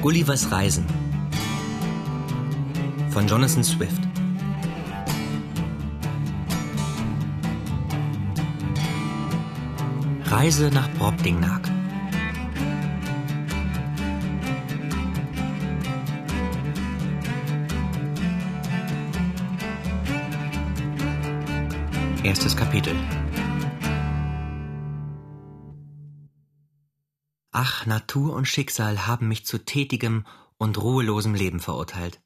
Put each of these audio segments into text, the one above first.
Gullivers Reisen von Jonathan Swift. Reise nach Brobdingnag Erstes Kapitel Ach, Natur und Schicksal haben mich zu tätigem und ruhelosem Leben verurteilt.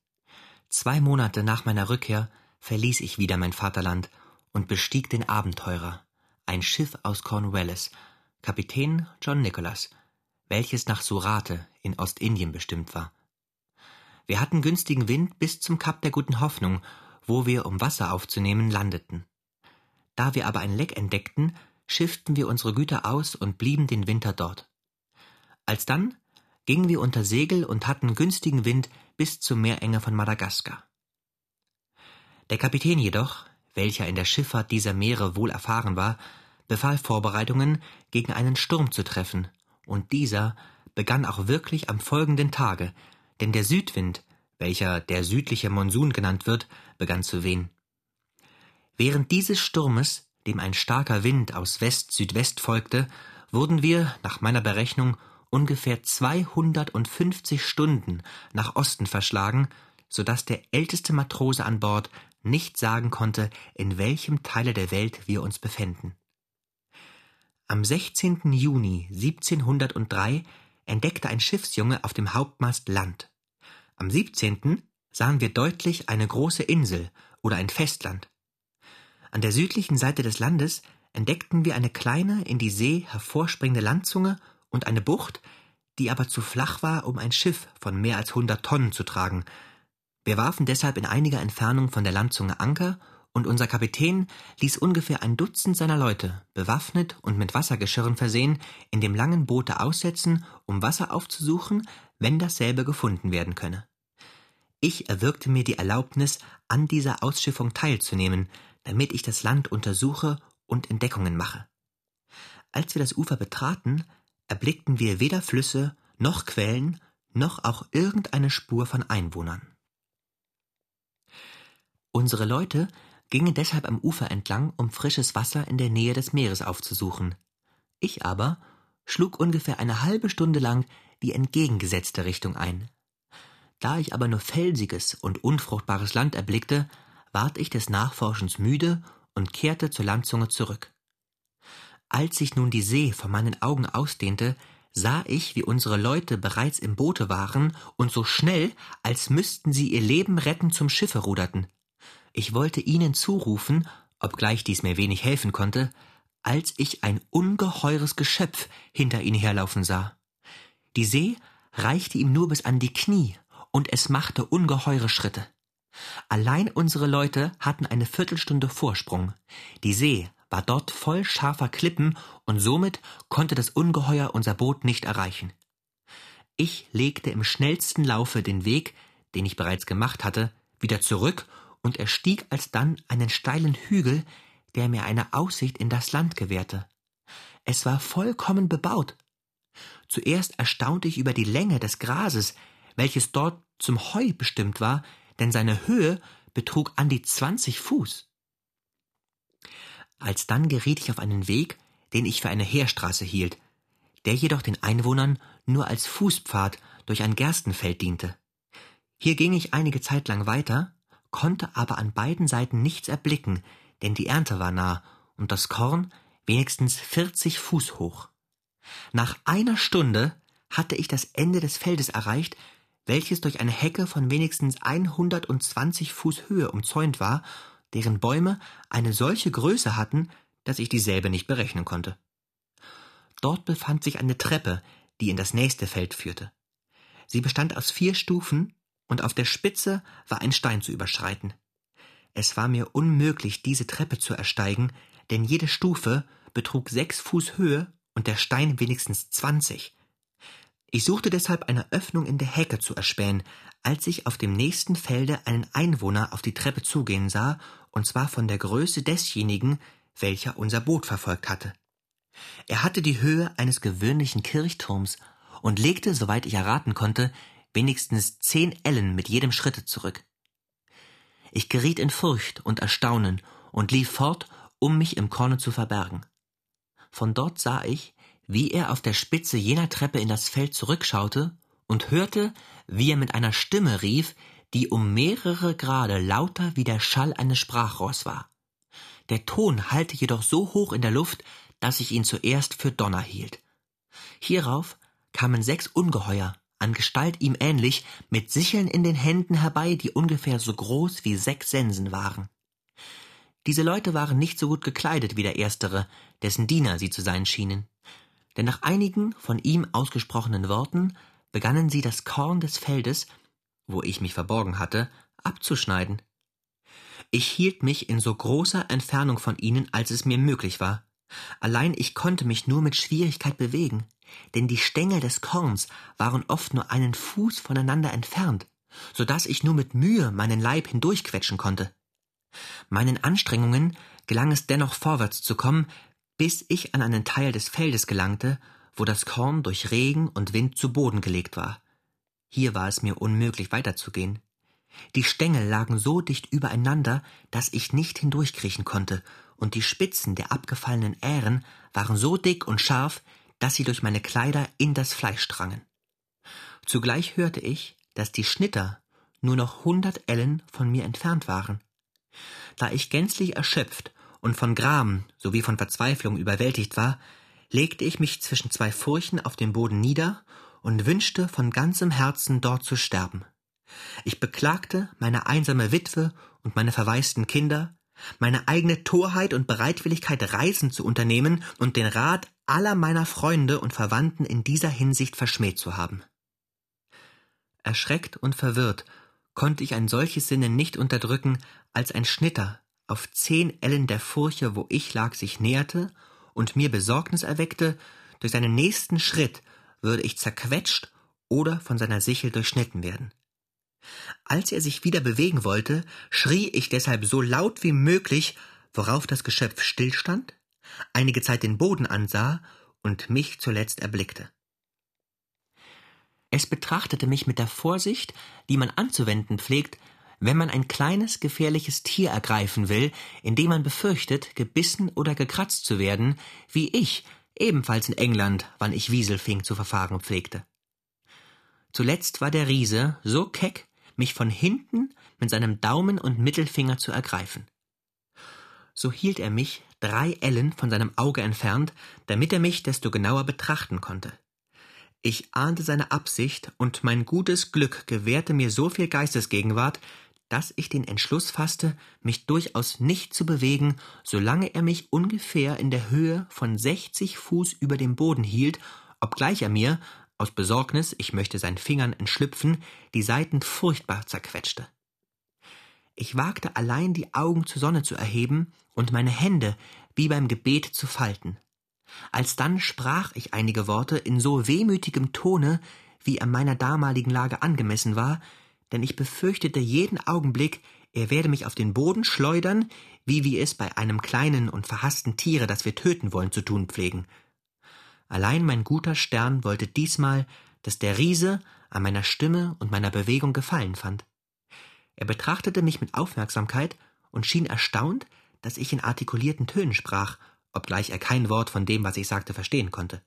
Zwei Monate nach meiner Rückkehr verließ ich wieder mein Vaterland und bestieg den Abenteurer, ein Schiff aus Cornwallis, Kapitän John Nicholas, welches nach Surate in Ostindien bestimmt war. Wir hatten günstigen Wind bis zum Kap der Guten Hoffnung, wo wir, um Wasser aufzunehmen, landeten. Da wir aber ein Leck entdeckten, schifften wir unsere Güter aus und blieben den Winter dort. Alsdann gingen wir unter Segel und hatten günstigen Wind bis zur Meerenge von Madagaskar. Der Kapitän jedoch, welcher in der Schifffahrt dieser Meere wohl erfahren war, befahl Vorbereitungen, gegen einen Sturm zu treffen, und dieser begann auch wirklich am folgenden Tage, denn der Südwind, welcher der südliche Monsun genannt wird, begann zu wehen. Während dieses Sturmes, dem ein starker Wind aus West-Südwest folgte, wurden wir, nach meiner Berechnung, ungefähr 250 Stunden nach Osten verschlagen, so dass der älteste Matrose an Bord nicht sagen konnte, in welchem Teile der Welt wir uns befänden. Am 16. Juni 1703 entdeckte ein Schiffsjunge auf dem Hauptmast Land. Am 17. sahen wir deutlich eine große Insel oder ein Festland. An der südlichen Seite des Landes entdeckten wir eine kleine, in die See hervorspringende Landzunge und eine Bucht, die aber zu flach war, um ein Schiff von mehr als hundert Tonnen zu tragen. Wir warfen deshalb in einiger Entfernung von der Landzunge Anker, und unser Kapitän ließ ungefähr ein Dutzend seiner Leute, bewaffnet und mit Wassergeschirren versehen, in dem langen Boote aussetzen, um Wasser aufzusuchen, wenn dasselbe gefunden werden könne. Ich erwirkte mir die Erlaubnis, an dieser Ausschiffung teilzunehmen, damit ich das Land untersuche und Entdeckungen mache. Als wir das Ufer betraten, erblickten wir weder Flüsse noch Quellen noch auch irgendeine Spur von Einwohnern. Unsere Leute gingen deshalb am Ufer entlang, um frisches Wasser in der Nähe des Meeres aufzusuchen. Ich aber schlug ungefähr eine halbe Stunde lang die entgegengesetzte Richtung ein. Da ich aber nur felsiges und unfruchtbares Land erblickte, ward ich des Nachforschens müde und kehrte zur Landzunge zurück. Als sich nun die See vor meinen Augen ausdehnte, sah ich, wie unsere Leute bereits im Boote waren und so schnell, als müssten sie ihr Leben retten, zum Schiffe ruderten. Ich wollte ihnen zurufen, obgleich dies mir wenig helfen konnte, als ich ein ungeheures Geschöpf hinter ihnen herlaufen sah. Die See reichte ihm nur bis an die Knie, und es machte ungeheure Schritte. Allein unsere Leute hatten eine Viertelstunde Vorsprung. Die See war dort voll scharfer Klippen und somit konnte das Ungeheuer unser Boot nicht erreichen. Ich legte im schnellsten Laufe den Weg, den ich bereits gemacht hatte, wieder zurück und erstieg alsdann einen steilen Hügel, der mir eine Aussicht in das Land gewährte. Es war vollkommen bebaut. Zuerst erstaunte ich über die Länge des Grases, welches dort zum Heu bestimmt war, denn seine Höhe betrug an die zwanzig Fuß. Alsdann geriet ich auf einen Weg, den ich für eine Heerstraße hielt, der jedoch den Einwohnern nur als Fußpfad durch ein Gerstenfeld diente. Hier ging ich einige Zeit lang weiter, konnte aber an beiden Seiten nichts erblicken, denn die Ernte war nah und das Korn wenigstens vierzig Fuß hoch. Nach einer Stunde hatte ich das Ende des Feldes erreicht, welches durch eine Hecke von wenigstens 120 Fuß Höhe umzäunt war, deren Bäume eine solche Größe hatten, dass ich dieselbe nicht berechnen konnte. Dort befand sich eine Treppe, die in das nächste Feld führte. Sie bestand aus vier Stufen, und auf der Spitze war ein Stein zu überschreiten. Es war mir unmöglich, diese Treppe zu ersteigen, denn jede Stufe betrug sechs Fuß Höhe und der Stein wenigstens zwanzig. Ich suchte deshalb eine Öffnung in der Hecke zu erspähen, als ich auf dem nächsten Felde einen Einwohner auf die Treppe zugehen sah, und zwar von der Größe desjenigen, welcher unser Boot verfolgt hatte. Er hatte die Höhe eines gewöhnlichen Kirchturms und legte, soweit ich erraten konnte, wenigstens zehn Ellen mit jedem Schritte zurück. Ich geriet in Furcht und Erstaunen und lief fort, um mich im Korne zu verbergen. Von dort sah ich, wie er auf der Spitze jener Treppe in das Feld zurückschaute und hörte, wie er mit einer Stimme rief, die um mehrere Grade lauter wie der Schall eines Sprachrohrs war. Der Ton hallte jedoch so hoch in der Luft, dass ich ihn zuerst für Donner hielt. Hierauf kamen sechs Ungeheuer, an Gestalt ihm ähnlich, mit Sicheln in den Händen herbei, die ungefähr so groß wie sechs Sensen waren. Diese Leute waren nicht so gut gekleidet wie der erstere, dessen Diener sie zu sein schienen. Denn nach einigen von ihm ausgesprochenen Worten begannen sie das Korn des Feldes, wo ich mich verborgen hatte, abzuschneiden. Ich hielt mich in so großer Entfernung von ihnen, als es mir möglich war. Allein ich konnte mich nur mit Schwierigkeit bewegen, denn die Stängel des Korns waren oft nur einen Fuß voneinander entfernt, so dass ich nur mit Mühe meinen Leib hindurchquetschen konnte. Meinen Anstrengungen gelang es dennoch vorwärts zu kommen, bis ich an einen Teil des Feldes gelangte, wo das Korn durch Regen und Wind zu Boden gelegt war. Hier war es mir unmöglich weiterzugehen. Die Stängel lagen so dicht übereinander, dass ich nicht hindurchkriechen konnte, und die Spitzen der abgefallenen Ähren waren so dick und scharf, dass sie durch meine Kleider in das Fleisch drangen. Zugleich hörte ich, dass die Schnitter nur noch hundert Ellen von mir entfernt waren. Da ich gänzlich erschöpft und von Gram sowie von Verzweiflung überwältigt war, legte ich mich zwischen zwei Furchen auf dem Boden nieder und wünschte von ganzem Herzen dort zu sterben. Ich beklagte meine einsame Witwe und meine verwaisten Kinder, meine eigene Torheit und Bereitwilligkeit, Reisen zu unternehmen und den Rat aller meiner Freunde und Verwandten in dieser Hinsicht verschmäht zu haben. Erschreckt und verwirrt konnte ich ein solches Sinnen nicht unterdrücken, als ein Schnitter auf zehn Ellen der Furche, wo ich lag, sich näherte und mir Besorgnis erweckte, durch seinen nächsten Schritt würde ich zerquetscht oder von seiner Sichel durchschnitten werden. Als er sich wieder bewegen wollte, schrie ich deshalb so laut wie möglich, worauf das Geschöpf stillstand, einige Zeit den Boden ansah und mich zuletzt erblickte. Es betrachtete mich mit der Vorsicht, die man anzuwenden pflegt, wenn man ein kleines, gefährliches Tier ergreifen will, indem man befürchtet, gebissen oder gekratzt zu werden, wie ich, ebenfalls in England, wann ich Wiesel fing, zu verfahren pflegte. Zuletzt war der Riese so keck, mich von hinten mit seinem Daumen und Mittelfinger zu ergreifen. So hielt er mich drei Ellen von seinem Auge entfernt, damit er mich desto genauer betrachten konnte. Ich ahnte seine Absicht, und mein gutes Glück gewährte mir so viel Geistesgegenwart, dass ich den Entschluss fasste, mich durchaus nicht zu bewegen, solange er mich ungefähr in der Höhe von sechzig Fuß über dem Boden hielt, obgleich er mir, aus Besorgnis, ich möchte seinen Fingern entschlüpfen, die Seiten furchtbar zerquetschte. Ich wagte allein die Augen zur Sonne zu erheben und meine Hände wie beim Gebet zu falten. Alsdann sprach ich einige Worte in so wehmütigem Tone, wie er meiner damaligen Lage angemessen war, denn ich befürchtete jeden Augenblick, er werde mich auf den Boden schleudern, wie wir es bei einem kleinen und verhassten Tiere, das wir töten wollen, zu tun pflegen. Allein mein guter Stern wollte diesmal, dass der Riese an meiner Stimme und meiner Bewegung Gefallen fand. Er betrachtete mich mit Aufmerksamkeit und schien erstaunt, dass ich in artikulierten Tönen sprach, obgleich er kein Wort von dem, was ich sagte, verstehen konnte.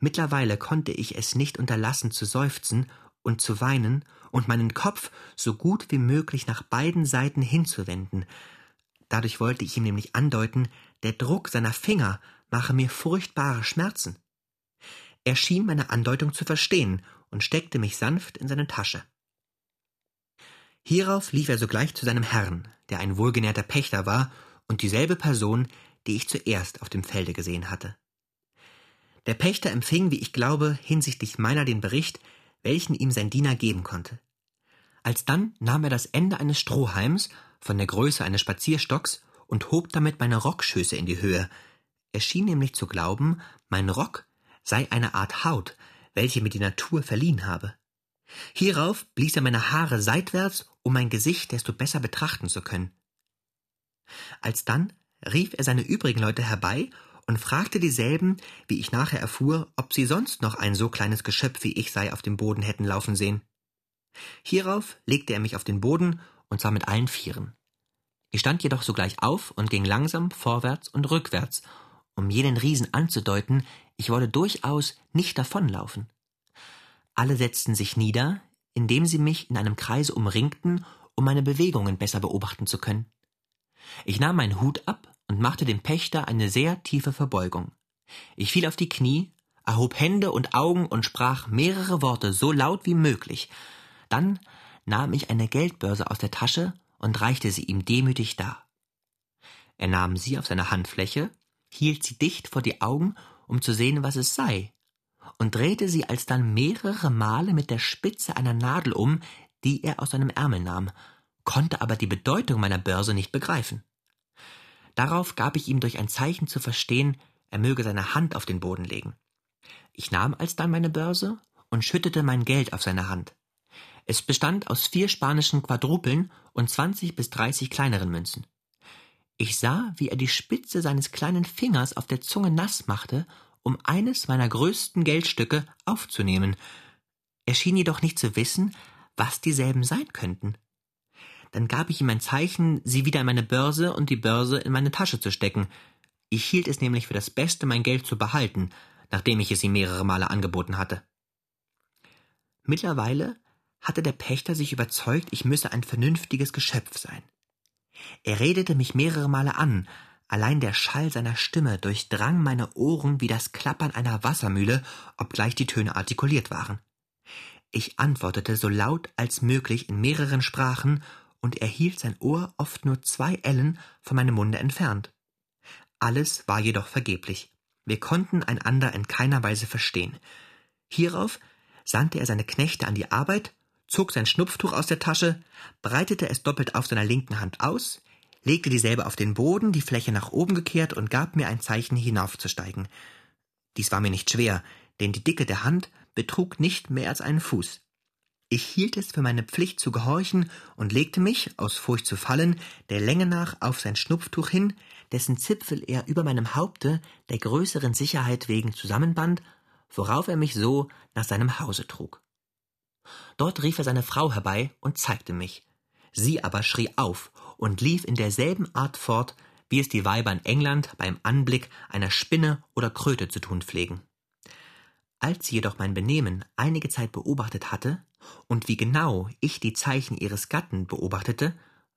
Mittlerweile konnte ich es nicht unterlassen zu seufzen und zu weinen und meinen Kopf so gut wie möglich nach beiden Seiten hinzuwenden. Dadurch wollte ich ihm nämlich andeuten, der Druck seiner Finger mache mir furchtbare Schmerzen. Er schien meine Andeutung zu verstehen und steckte mich sanft in seine Tasche. Hierauf lief er sogleich zu seinem Herrn, der ein wohlgenährter Pächter war und dieselbe Person, die ich zuerst auf dem Felde gesehen hatte. Der Pächter empfing, wie ich glaube, hinsichtlich meiner den Bericht, welchen ihm sein Diener geben konnte. Alsdann nahm er das Ende eines Strohhalms von der Größe eines Spazierstocks und hob damit meine Rockschöße in die Höhe. Er schien nämlich zu glauben, mein Rock sei eine Art Haut, welche mir die Natur verliehen habe. Hierauf blies er meine Haare seitwärts, um mein Gesicht desto besser betrachten zu können. Alsdann rief er seine übrigen Leute herbei und fragte dieselben, wie ich nachher erfuhr, ob sie sonst noch ein so kleines Geschöpf wie ich sei auf dem Boden hätten laufen sehen. Hierauf legte er mich auf den Boden und sah mit allen Vieren. Ich stand jedoch sogleich auf und ging langsam vorwärts und rückwärts, um jenen Riesen anzudeuten, ich wolle durchaus nicht davonlaufen. Alle setzten sich nieder, indem sie mich in einem Kreise umringten, um meine Bewegungen besser beobachten zu können. Ich nahm meinen Hut ab und machte dem Pächter eine sehr tiefe Verbeugung. Ich fiel auf die Knie, erhob Hände und Augen und sprach mehrere Worte so laut wie möglich. Dann nahm ich eine Geldbörse aus der Tasche und reichte sie ihm demütig dar. Er nahm sie auf seine Handfläche, hielt sie dicht vor die Augen, um zu sehen, was es sei, und drehte sie alsdann mehrere Male mit der Spitze einer Nadel um, die er aus seinem Ärmel nahm, konnte aber die Bedeutung meiner Börse nicht begreifen. Darauf gab ich ihm durch ein Zeichen zu verstehen, er möge seine Hand auf den Boden legen. Ich nahm alsdann meine Börse und schüttete mein Geld auf seine Hand. Es bestand aus vier spanischen Quadrupeln und zwanzig bis dreißig kleineren Münzen. Ich sah, wie er die Spitze seines kleinen Fingers auf der Zunge nass machte, um eines meiner größten Geldstücke aufzunehmen. Er schien jedoch nicht zu wissen, was dieselben sein könnten. Dann gab ich ihm ein Zeichen, sie wieder in meine Börse und die Börse in meine Tasche zu stecken. Ich hielt es nämlich für das Beste, mein Geld zu behalten, nachdem ich es ihm mehrere Male angeboten hatte. Mittlerweile hatte der Pächter sich überzeugt, ich müsse ein vernünftiges Geschöpf sein. Er redete mich mehrere Male an, allein der Schall seiner Stimme durchdrang meine Ohren wie das Klappern einer Wassermühle, obgleich die Töne artikuliert waren. Ich antwortete so laut als möglich in mehreren Sprachen, und er hielt sein Ohr oft nur zwei Ellen von meinem Munde entfernt. Alles war jedoch vergeblich. Wir konnten einander in keiner Weise verstehen. Hierauf sandte er seine Knechte an die Arbeit zog sein Schnupftuch aus der Tasche, breitete es doppelt auf seiner linken Hand aus, legte dieselbe auf den Boden, die Fläche nach oben gekehrt und gab mir ein Zeichen, hinaufzusteigen. Dies war mir nicht schwer, denn die Dicke der Hand betrug nicht mehr als einen Fuß. Ich hielt es für meine Pflicht zu gehorchen und legte mich, aus Furcht zu fallen, der Länge nach auf sein Schnupftuch hin, dessen Zipfel er über meinem Haupte der größeren Sicherheit wegen zusammenband, worauf er mich so nach seinem Hause trug. Dort rief er seine Frau herbei und zeigte mich. Sie aber schrie auf und lief in derselben Art fort, wie es die Weiber in England beim Anblick einer Spinne oder Kröte zu tun pflegen. Als sie jedoch mein Benehmen einige Zeit beobachtet hatte und wie genau ich die Zeichen ihres Gatten beobachtete,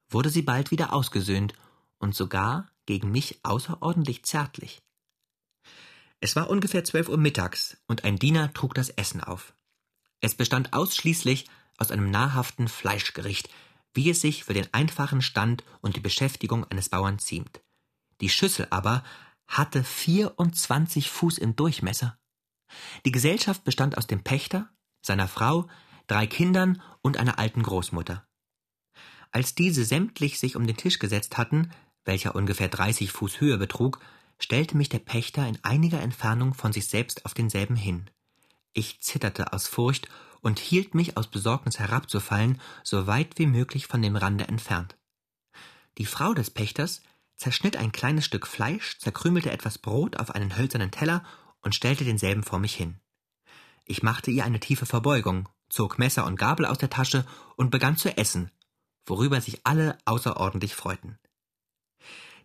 wurde sie bald wieder ausgesöhnt und sogar gegen mich außerordentlich zärtlich. Es war ungefähr zwölf Uhr mittags und ein Diener trug das Essen auf. Es bestand ausschließlich aus einem nahrhaften Fleischgericht, wie es sich für den einfachen Stand und die Beschäftigung eines Bauern ziemt. Die Schüssel aber hatte vierundzwanzig Fuß im Durchmesser. Die Gesellschaft bestand aus dem Pächter, seiner Frau, drei Kindern und einer alten Großmutter. Als diese sämtlich sich um den Tisch gesetzt hatten, welcher ungefähr dreißig Fuß Höhe betrug, stellte mich der Pächter in einiger Entfernung von sich selbst auf denselben hin. Ich zitterte aus Furcht und hielt mich aus Besorgnis herabzufallen, so weit wie möglich von dem Rande entfernt. Die Frau des Pächters zerschnitt ein kleines Stück Fleisch, zerkrümelte etwas Brot auf einen hölzernen Teller und stellte denselben vor mich hin. Ich machte ihr eine tiefe Verbeugung, zog Messer und Gabel aus der Tasche und begann zu essen, worüber sich alle außerordentlich freuten.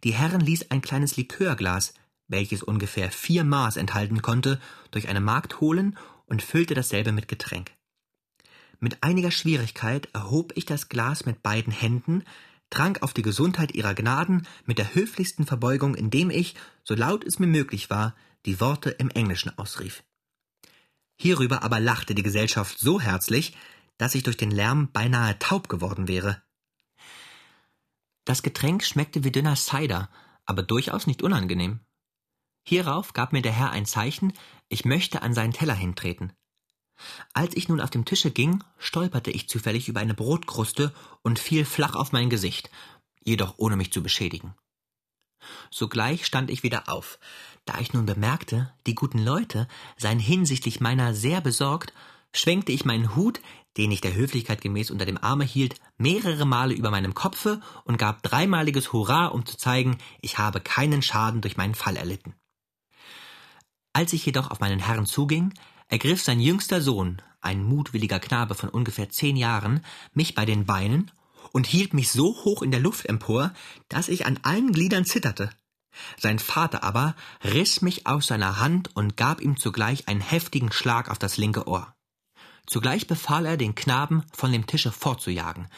Die Herren ließ ein kleines Likörglas, welches ungefähr vier Maß enthalten konnte, durch eine Magd holen und füllte dasselbe mit Getränk. Mit einiger Schwierigkeit erhob ich das Glas mit beiden Händen, trank auf die Gesundheit ihrer Gnaden mit der höflichsten Verbeugung, indem ich, so laut es mir möglich war, die Worte im Englischen ausrief. Hierüber aber lachte die Gesellschaft so herzlich, dass ich durch den Lärm beinahe taub geworden wäre. Das Getränk schmeckte wie dünner Cider, aber durchaus nicht unangenehm. Hierauf gab mir der Herr ein Zeichen, ich möchte an seinen Teller hintreten. Als ich nun auf dem Tische ging, stolperte ich zufällig über eine Brotkruste und fiel flach auf mein Gesicht, jedoch ohne mich zu beschädigen. Sogleich stand ich wieder auf. Da ich nun bemerkte, die guten Leute seien hinsichtlich meiner sehr besorgt, schwenkte ich meinen Hut, den ich der Höflichkeit gemäß unter dem Arme hielt, mehrere Male über meinem Kopfe und gab dreimaliges Hurra, um zu zeigen, ich habe keinen Schaden durch meinen Fall erlitten. Als ich jedoch auf meinen Herrn zuging, ergriff sein jüngster Sohn, ein mutwilliger Knabe von ungefähr zehn Jahren, mich bei den Beinen und hielt mich so hoch in der Luft empor, dass ich an allen Gliedern zitterte. Sein Vater aber riss mich aus seiner Hand und gab ihm zugleich einen heftigen Schlag auf das linke Ohr. Zugleich befahl er, den Knaben von dem Tische fortzujagen.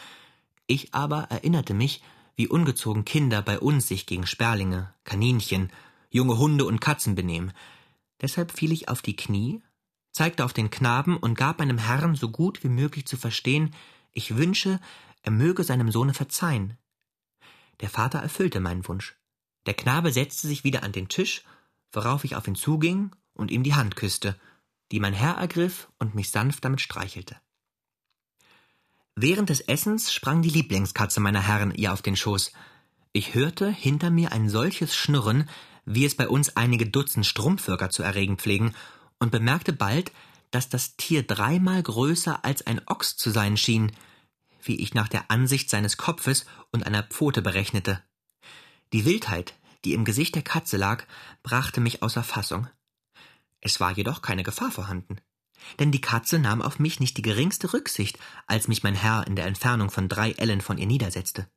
Ich aber erinnerte mich, wie ungezogen Kinder bei uns sich gegen Sperlinge, Kaninchen, junge Hunde und Katzen benehmen. Deshalb fiel ich auf die Knie, zeigte auf den Knaben und gab meinem Herrn so gut wie möglich zu verstehen, ich wünsche, er möge seinem Sohne verzeihen. Der Vater erfüllte meinen Wunsch. Der Knabe setzte sich wieder an den Tisch, worauf ich auf ihn zuging und ihm die Hand küsste, die mein Herr ergriff und mich sanft damit streichelte. Während des Essens sprang die Lieblingskatze meiner Herren ihr auf den Schoß. Ich hörte hinter mir ein solches Schnurren, wie es bei uns einige Dutzend Strumpfwürger zu erregen pflegen, und bemerkte bald, dass das Tier dreimal größer als ein Ochs zu sein schien, wie ich nach der Ansicht seines Kopfes und einer Pfote berechnete. Die Wildheit, die im Gesicht der Katze lag, brachte mich außer Fassung. Es war jedoch keine Gefahr vorhanden. Denn die Katze nahm auf mich nicht die geringste Rücksicht, als mich mein Herr in der Entfernung von drei Ellen von ihr niedersetzte.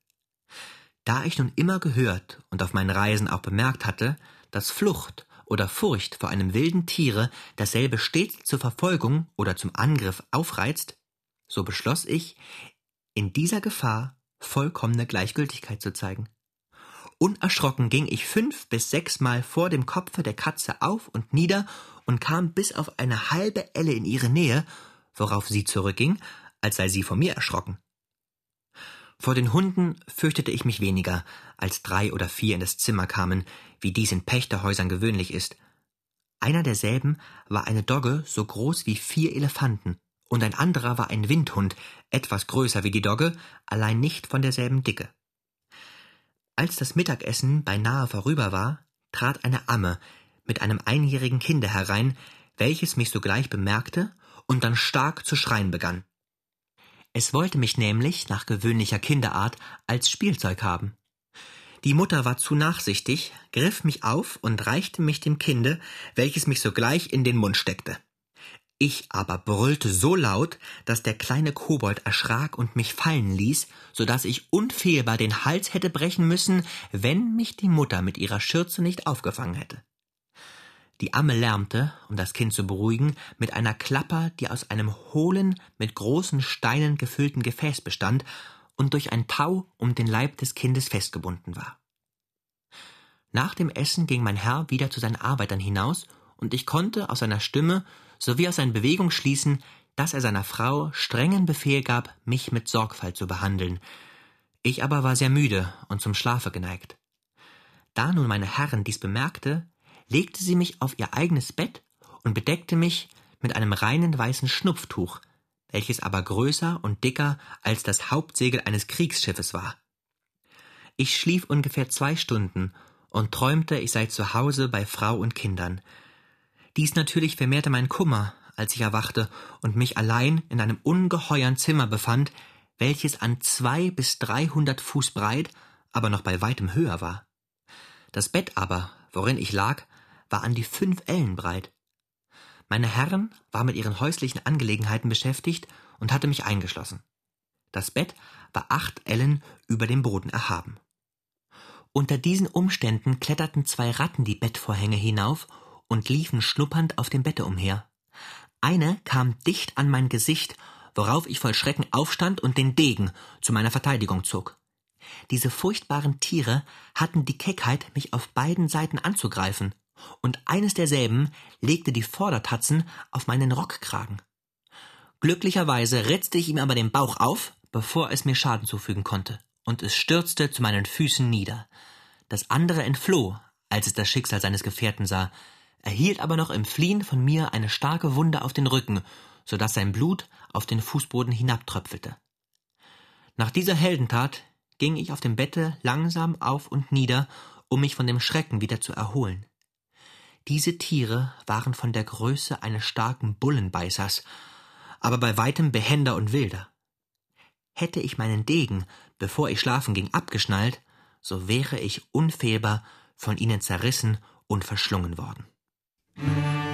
Da ich nun immer gehört und auf meinen Reisen auch bemerkt hatte, dass Flucht oder Furcht vor einem wilden Tiere dasselbe stets zur Verfolgung oder zum Angriff aufreizt, so beschloss ich, in dieser Gefahr vollkommene Gleichgültigkeit zu zeigen. Unerschrocken ging ich fünf bis sechsmal vor dem Kopfe der Katze auf und nieder und kam bis auf eine halbe Elle in ihre Nähe, worauf sie zurückging, als sei sie vor mir erschrocken. Vor den Hunden fürchtete ich mich weniger, als drei oder vier in das Zimmer kamen, wie dies in Pächterhäusern gewöhnlich ist. Einer derselben war eine Dogge so groß wie vier Elefanten, und ein anderer war ein Windhund, etwas größer wie die Dogge, allein nicht von derselben Dicke. Als das Mittagessen beinahe vorüber war, trat eine Amme mit einem einjährigen Kinde herein, welches mich sogleich bemerkte und dann stark zu schreien begann. Es wollte mich nämlich nach gewöhnlicher Kinderart als Spielzeug haben. Die Mutter war zu nachsichtig, griff mich auf und reichte mich dem Kinde, welches mich sogleich in den Mund steckte. Ich aber brüllte so laut, dass der kleine Kobold erschrak und mich fallen ließ, so dass ich unfehlbar den Hals hätte brechen müssen, wenn mich die Mutter mit ihrer Schürze nicht aufgefangen hätte. Die Amme lärmte, um das Kind zu beruhigen, mit einer Klapper, die aus einem hohlen, mit großen Steinen gefüllten Gefäß bestand und durch ein Tau um den Leib des Kindes festgebunden war. Nach dem Essen ging mein Herr wieder zu seinen Arbeitern hinaus, und ich konnte aus seiner Stimme sowie aus seinen Bewegungen schließen, dass er seiner Frau strengen Befehl gab, mich mit Sorgfalt zu behandeln. Ich aber war sehr müde und zum Schlafe geneigt. Da nun meine Herren dies bemerkte, legte sie mich auf ihr eigenes Bett und bedeckte mich mit einem reinen weißen Schnupftuch, welches aber größer und dicker als das Hauptsegel eines Kriegsschiffes war. Ich schlief ungefähr zwei Stunden und träumte, ich sei zu Hause bei Frau und Kindern. Dies natürlich vermehrte meinen Kummer, als ich erwachte und mich allein in einem ungeheuern Zimmer befand, welches an zwei bis dreihundert Fuß breit, aber noch bei weitem höher war. Das Bett aber, worin ich lag, war an die fünf Ellen breit. Meine Herren war mit ihren häuslichen Angelegenheiten beschäftigt und hatte mich eingeschlossen. Das Bett war acht Ellen über dem Boden erhaben. Unter diesen Umständen kletterten zwei Ratten die Bettvorhänge hinauf und liefen schnuppernd auf dem Bette umher. Eine kam dicht an mein Gesicht, worauf ich voll Schrecken aufstand und den Degen zu meiner Verteidigung zog. Diese furchtbaren Tiere hatten die Keckheit, mich auf beiden Seiten anzugreifen, und eines derselben legte die Vordertatzen auf meinen Rockkragen. Glücklicherweise ritzte ich ihm aber den Bauch auf, bevor es mir Schaden zufügen konnte, und es stürzte zu meinen Füßen nieder. Das andere entfloh, als es das Schicksal seines Gefährten sah, erhielt aber noch im Fliehen von mir eine starke Wunde auf den Rücken, so dass sein Blut auf den Fußboden hinabtröpfelte. Nach dieser Heldentat ging ich auf dem Bette langsam auf und nieder, um mich von dem Schrecken wieder zu erholen. Diese Tiere waren von der Größe eines starken Bullenbeißers, aber bei weitem behender und wilder. Hätte ich meinen Degen, bevor ich schlafen ging, abgeschnallt, so wäre ich unfehlbar von ihnen zerrissen und verschlungen worden. Mm-hmm.